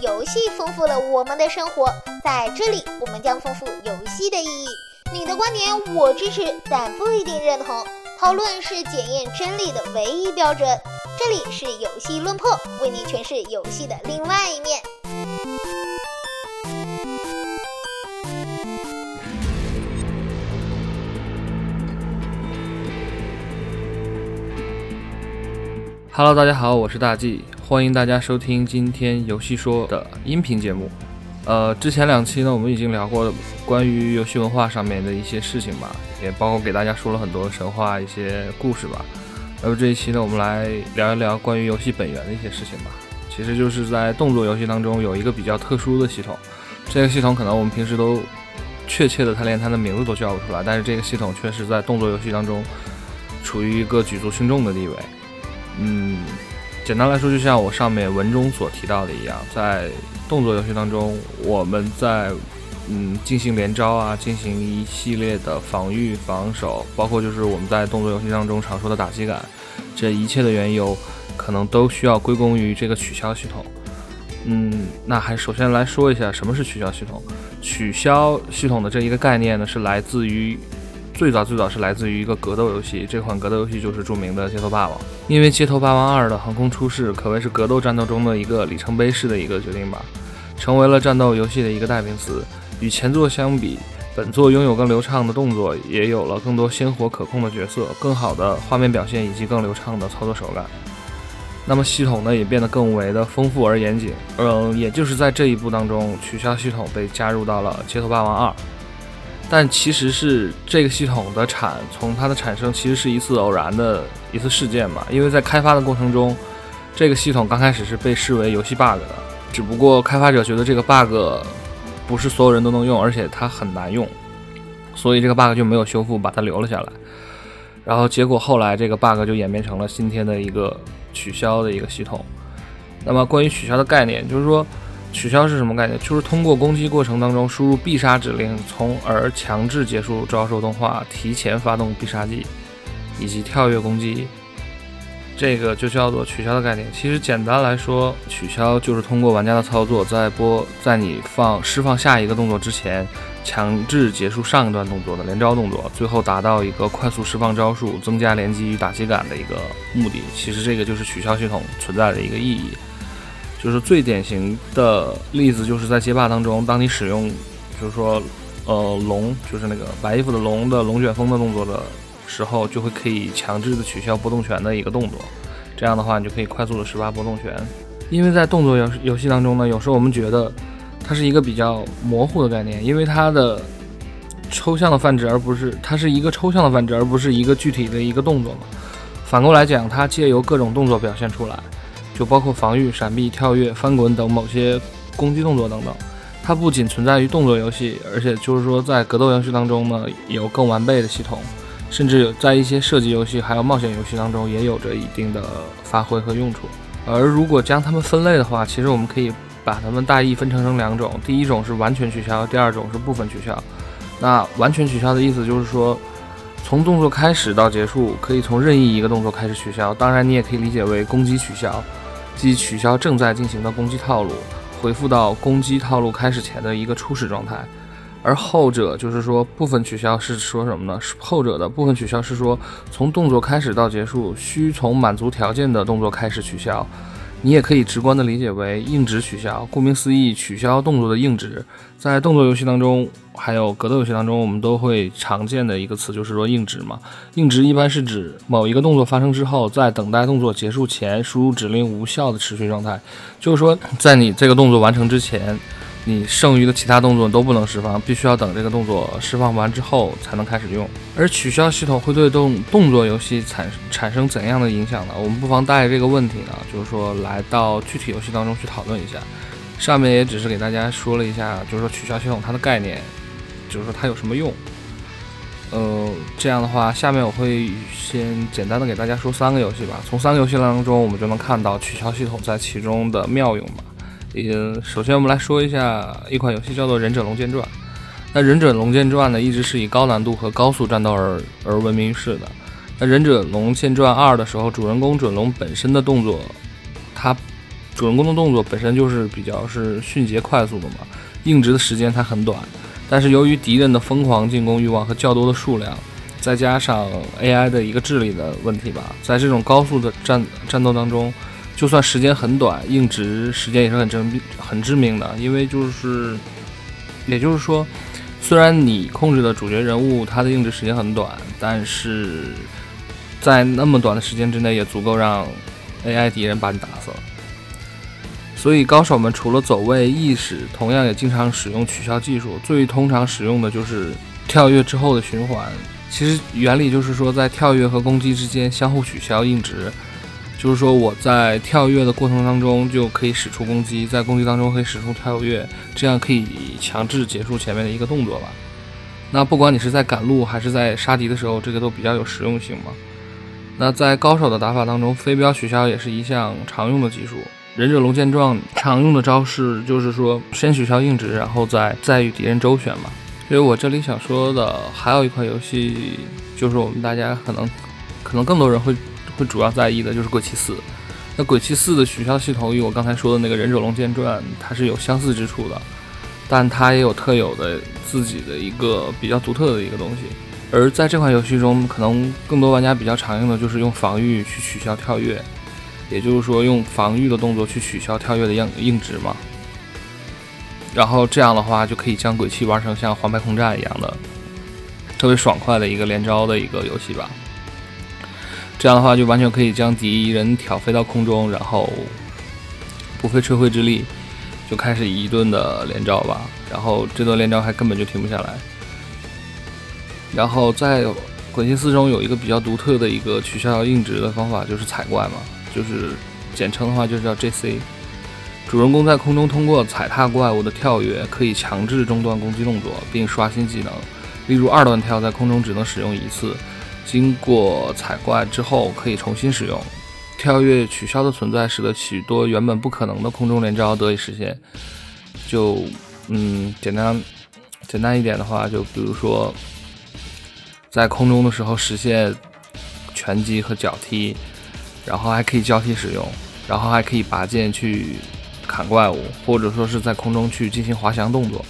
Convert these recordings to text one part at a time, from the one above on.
游戏丰富了我们的生活，在这里我们将丰富游戏的意义。你的观点我支持，但不一定认同。讨论是检验真理的唯一标准。这里是游戏论破，为你诠释游戏的另外一面。Hello，大家好，我是大 G，欢迎大家收听今天游戏说的音频节目。呃，之前两期呢，我们已经聊过关于游戏文化上面的一些事情吧，也包括给大家说了很多神话一些故事吧。那么这一期呢，我们来聊一聊关于游戏本源的一些事情吧。其实就是在动作游戏当中有一个比较特殊的系统，这个系统可能我们平时都确切的，它连它的名字都叫不出来，但是这个系统确实在动作游戏当中处于一个举足轻重的地位。嗯，简单来说，就像我上面文中所提到的一样，在动作游戏当中，我们在嗯进行连招啊，进行一系列的防御、防守，包括就是我们在动作游戏当中常说的打击感，这一切的缘由，可能都需要归功于这个取消系统。嗯，那还首先来说一下什么是取消系统。取消系统的这一个概念呢，是来自于。最早最早是来自于一个格斗游戏，这款格斗游戏就是著名的《街头霸王》。因为《街头霸王二》的横空出世，可谓是格斗战斗中的一个里程碑式的一个决定吧，成为了战斗游戏的一个代名词。与前作相比，本作拥有更流畅的动作，也有了更多鲜活可控的角色，更好的画面表现以及更流畅的操作手感。那么系统呢，也变得更为的丰富而严谨。嗯，也就是在这一步当中，取消系统被加入到了《街头霸王二》。但其实是这个系统的产，从它的产生其实是一次偶然的一次事件嘛。因为在开发的过程中，这个系统刚开始是被视为游戏 bug 的，只不过开发者觉得这个 bug 不是所有人都能用，而且它很难用，所以这个 bug 就没有修复，把它留了下来。然后结果后来这个 bug 就演变成了今天的一个取消的一个系统。那么关于取消的概念，就是说。取消是什么概念？就是通过攻击过程当中输入必杀指令，从而强制结束招手动画，提前发动必杀技，以及跳跃攻击。这个就叫做取消的概念。其实简单来说，取消就是通过玩家的操作，在播在你放释放下一个动作之前，强制结束上一段动作的连招动作，最后达到一个快速释放招数、增加连击与打击感的一个目的。其实这个就是取消系统存在的一个意义。就是最典型的例子，就是在街霸当中，当你使用，就是说，呃，龙，就是那个白衣服的龙的龙卷风的动作的时候，就会可以强制的取消波动拳的一个动作。这样的话，你就可以快速的施发波动拳。因为在动作游游戏当中呢，有时候我们觉得它是一个比较模糊的概念，因为它的抽象的泛指，而不是它是一个抽象的泛指，而不是一个具体的一个动作嘛。反过来讲，它借由各种动作表现出来。就包括防御、闪避、跳跃、翻滚等某些攻击动作等等，它不仅存在于动作游戏，而且就是说在格斗游戏当中呢，有更完备的系统，甚至有在一些射击游戏还有冒险游戏当中也有着一定的发挥和用处。而如果将它们分类的话，其实我们可以把它们大意分成成两种，第一种是完全取消，第二种是部分取消。那完全取消的意思就是说，从动作开始到结束，可以从任意一个动作开始取消，当然你也可以理解为攻击取消。即取消正在进行的攻击套路，回复到攻击套路开始前的一个初始状态。而后者就是说部分取消是说什么呢？是后者的部分取消是说从动作开始到结束，需从满足条件的动作开始取消。你也可以直观的理解为硬直取消。顾名思义，取消动作的硬直，在动作游戏当中，还有格斗游戏当中，我们都会常见的一个词就是说硬直嘛。硬直一般是指某一个动作发生之后，在等待动作结束前，输入指令无效的持续状态。就是说，在你这个动作完成之前。你剩余的其他动作都不能释放，必须要等这个动作释放完之后才能开始用。而取消系统会对动动作游戏产产生怎样的影响呢？我们不妨带着这个问题呢，就是说来到具体游戏当中去讨论一下。上面也只是给大家说了一下，就是说取消系统它的概念，就是说它有什么用。呃，这样的话，下面我会先简单的给大家说三个游戏吧。从三个游戏当中，我们就能看到取消系统在其中的妙用吧。嗯，首先我们来说一下一款游戏，叫做《忍者龙剑传》。那《忍者龙剑传》呢，一直是以高难度和高速战斗而而闻名于世的。那《忍者龙剑传二》的时候，主人公准龙本身的动作，它主人公的动作本身就是比较是迅捷快速的嘛，硬直的时间它很短，但是由于敌人的疯狂进攻欲望和较多的数量，再加上 AI 的一个智力的问题吧，在这种高速的战战斗当中，就算时间很短，硬直时间也是很致命很致命的，因为就是，也就是说，虽然你控制的主角人物他的硬直时间很短，但是在那么短的时间之内，也足够让 AI 敌人把你打死了。所以高手们除了走位意识，同样也经常使用取消技术。最通常使用的就是跳跃之后的循环。其实原理就是说，在跳跃和攻击之间相互取消硬直，就是说我在跳跃的过程当中就可以使出攻击，在攻击当中可以使出跳跃，这样可以强制结束前面的一个动作吧。那不管你是在赶路还是在杀敌的时候，这个都比较有实用性嘛。那在高手的打法当中，飞镖取消也是一项常用的技术。忍者龙剑状常用的招式就是说，先取消硬直，然后再再与敌人周旋嘛。所以我这里想说的还有一款游戏，就是我们大家可能可能更多人会会主要在意的，就是鬼泣四。那鬼泣四的取消系统与我刚才说的那个忍者龙剑传它是有相似之处的，但它也有特有的自己的一个比较独特的一个东西。而在这款游戏中，可能更多玩家比较常用的就是用防御去取消跳跃。也就是说，用防御的动作去取消跳跃的硬硬直嘛，然后这样的话就可以将鬼泣玩成像黄牌空战一样的特别爽快的一个连招的一个游戏吧。这样的话就完全可以将敌人挑飞到空中，然后不费吹灰之力就开始一顿的连招吧。然后这段连招还根本就停不下来。然后在鬼泣四中有一个比较独特的一个取消硬直的方法，就是踩怪嘛。就是简称的话，就是叫 JC。主人公在空中通过踩踏怪物的跳跃，可以强制中断攻击动作，并刷新技能。例如二段跳，在空中只能使用一次，经过踩怪之后可以重新使用。跳跃取消的存在，使得许多原本不可能的空中连招得以实现。就嗯，简单简单一点的话，就比如说在空中的时候实现拳击和脚踢。然后还可以交替使用，然后还可以拔剑去砍怪物，或者说是在空中去进行滑翔动作，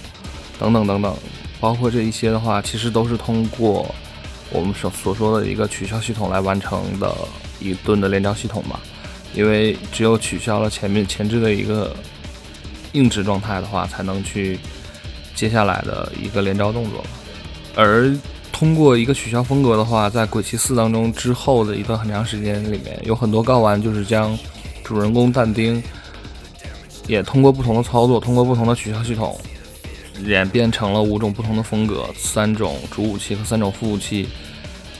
等等等等，包括这一些的话，其实都是通过我们所所说的一个取消系统来完成的一顿的连招系统吧。因为只有取消了前面前置的一个硬直状态的话，才能去接下来的一个连招动作，而。通过一个取消风格的话，在《鬼泣四》当中之后的一段很长时间里面，有很多高玩就是将主人公但丁也通过不同的操作，通过不同的取消系统，演变成了五种不同的风格，三种主武器和三种副武器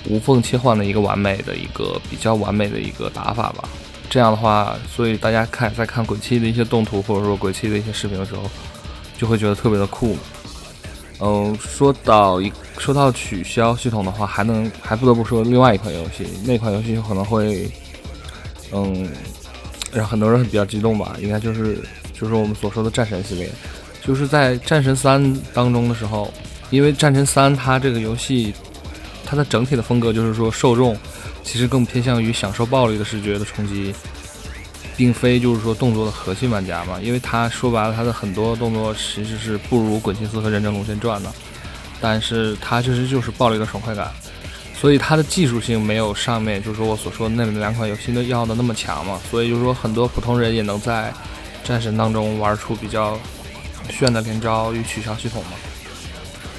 无缝切换的一个完美的一个比较完美的一个打法吧。这样的话，所以大家看在看鬼泣的一些动图或者说鬼泣的一些视频的时候，就会觉得特别的酷。嗯，说到一说到取消系统的话，还能还不得不说另外一款游戏，那款游戏可能会，嗯，让很多人比较激动吧。应该就是就是我们所说的战神系列，就是在战神三当中的时候，因为战神三它这个游戏它的整体的风格就是说受众其实更偏向于享受暴力的视觉的冲击。并非就是说动作的核心玩家嘛，因为他说白了，他的很多动作其实是不如《滚七四》和《忍者龙剑传》的，但是他其实就是暴力的爽快感，所以他的技术性没有上面就是说我所说的那两款游戏的要的那么强嘛，所以就是说很多普通人也能在战神当中玩出比较炫的连招与取消系统嘛。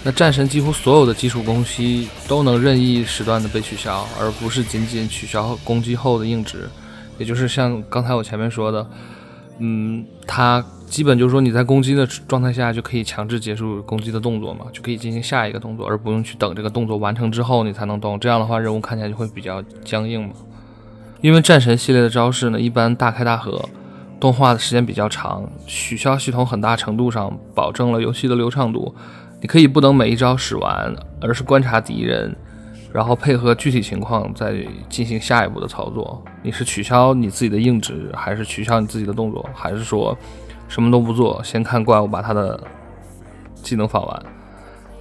那战神几乎所有的基础攻击都能任意时段的被取消，而不是仅仅取消攻击后的硬直。也就是像刚才我前面说的，嗯，它基本就是说你在攻击的状态下就可以强制结束攻击的动作嘛，就可以进行下一个动作，而不用去等这个动作完成之后你才能动。这样的话，任务看起来就会比较僵硬嘛。因为战神系列的招式呢，一般大开大合，动画的时间比较长，取消系统很大程度上保证了游戏的流畅度。你可以不等每一招使完，而是观察敌人。然后配合具体情况再进行下一步的操作。你是取消你自己的硬直，还是取消你自己的动作，还是说什么都不做，先看怪物把他的技能放完？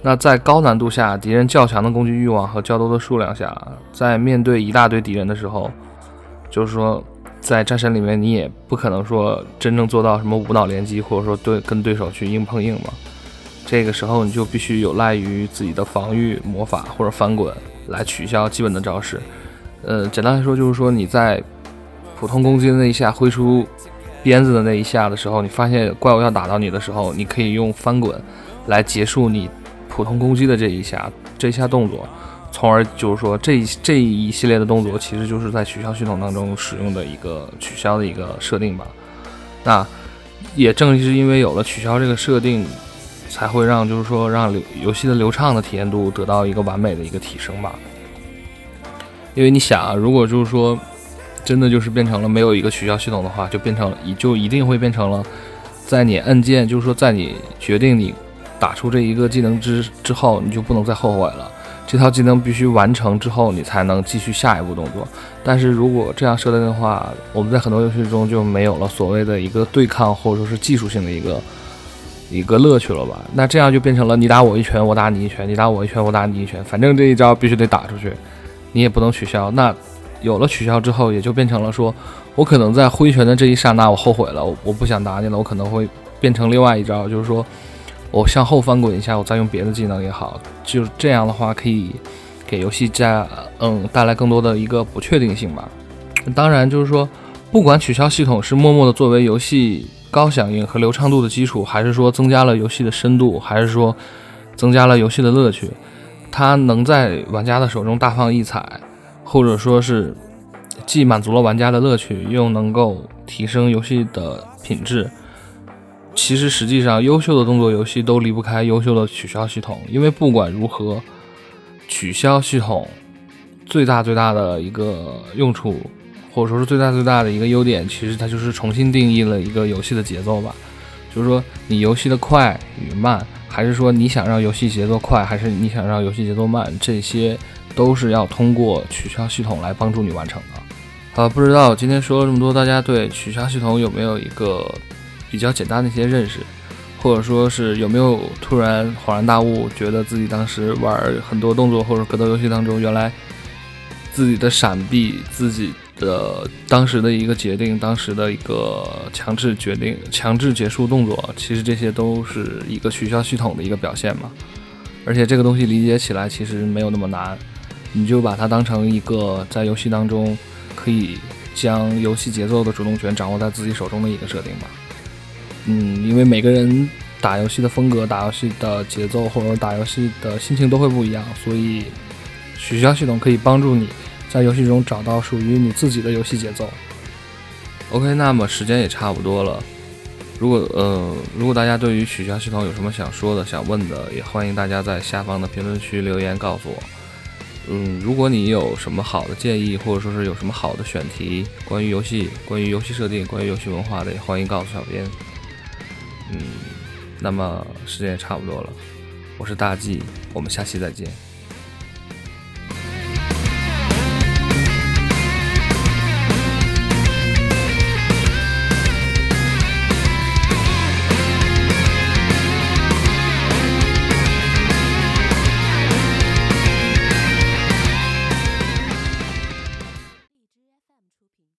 那在高难度下，敌人较强的攻击欲望和较多的数量下，在面对一大堆敌人的时候，就是说在战神里面，你也不可能说真正做到什么无脑连击，或者说对跟对手去硬碰硬嘛。这个时候你就必须有赖于自己的防御魔法或者翻滚来取消基本的招式。呃，简单来说就是说你在普通攻击的那一下挥出鞭子的那一下的时候，你发现怪物要打到你的时候，你可以用翻滚来结束你普通攻击的这一下这一下动作。从而就是说，这这一系列的动作其实就是在取消系统当中使用的一个取消的一个设定吧。那也正是因为有了取消这个设定，才会让就是说让流游戏的流畅的体验度得到一个完美的一个提升吧。因为你想啊，如果就是说真的就是变成了没有一个取消系统的话，就变成一就一定会变成了在你按键就是说在你决定你打出这一个技能之之后，你就不能再后悔了。这套技能必须完成之后，你才能继续下一步动作。但是如果这样设定的话，我们在很多游戏中就没有了所谓的一个对抗或者说是技术性的一个一个乐趣了吧？那这样就变成了你打我一拳，我打你一拳；你打我一拳，我打你一拳。反正这一招必须得打出去，你也不能取消。那有了取消之后，也就变成了说，我可能在挥拳的这一刹那，我后悔了，我我不想打你了，我可能会变成另外一招，就是说。我向后翻滚一下，我再用别的技能也好，就这样的话可以给游戏加嗯带来更多的一个不确定性吧。当然，就是说不管取消系统是默默的作为游戏高响应和流畅度的基础，还是说增加了游戏的深度，还是说增加了游戏的乐趣，它能在玩家的手中大放异彩，或者说是既满足了玩家的乐趣，又能够提升游戏的品质。其实，实际上，优秀的动作游戏都离不开优秀的取消系统。因为不管如何，取消系统最大最大的一个用处，或者说是最大最大的一个优点，其实它就是重新定义了一个游戏的节奏吧。就是说，你游戏的快与慢，还是说你想让游戏节奏快，还是你想让游戏节奏慢，这些都是要通过取消系统来帮助你完成的。好，不知道今天说了这么多，大家对取消系统有没有一个？比较简单的一些认识，或者说是有没有突然恍然大悟，觉得自己当时玩很多动作或者格斗游戏当中，原来自己的闪避、自己的当时的一个决定、当时的一个强制决定、强制结束动作，其实这些都是一个取消系统的一个表现嘛。而且这个东西理解起来其实没有那么难，你就把它当成一个在游戏当中可以将游戏节奏的主动权掌握在自己手中的一个设定吧。嗯，因为每个人打游戏的风格、打游戏的节奏或者打游戏的心情都会不一样，所以取消系统可以帮助你在游戏中找到属于你自己的游戏节奏。OK，那么时间也差不多了。如果呃，如果大家对于取消系统有什么想说的、想问的，也欢迎大家在下方的评论区留言告诉我。嗯，如果你有什么好的建议，或者说是有什么好的选题，关于游戏、关于游戏设定、关于游戏文化的，也欢迎告诉小编。嗯，那么时间也差不多了，我是大 G，我们下期再见。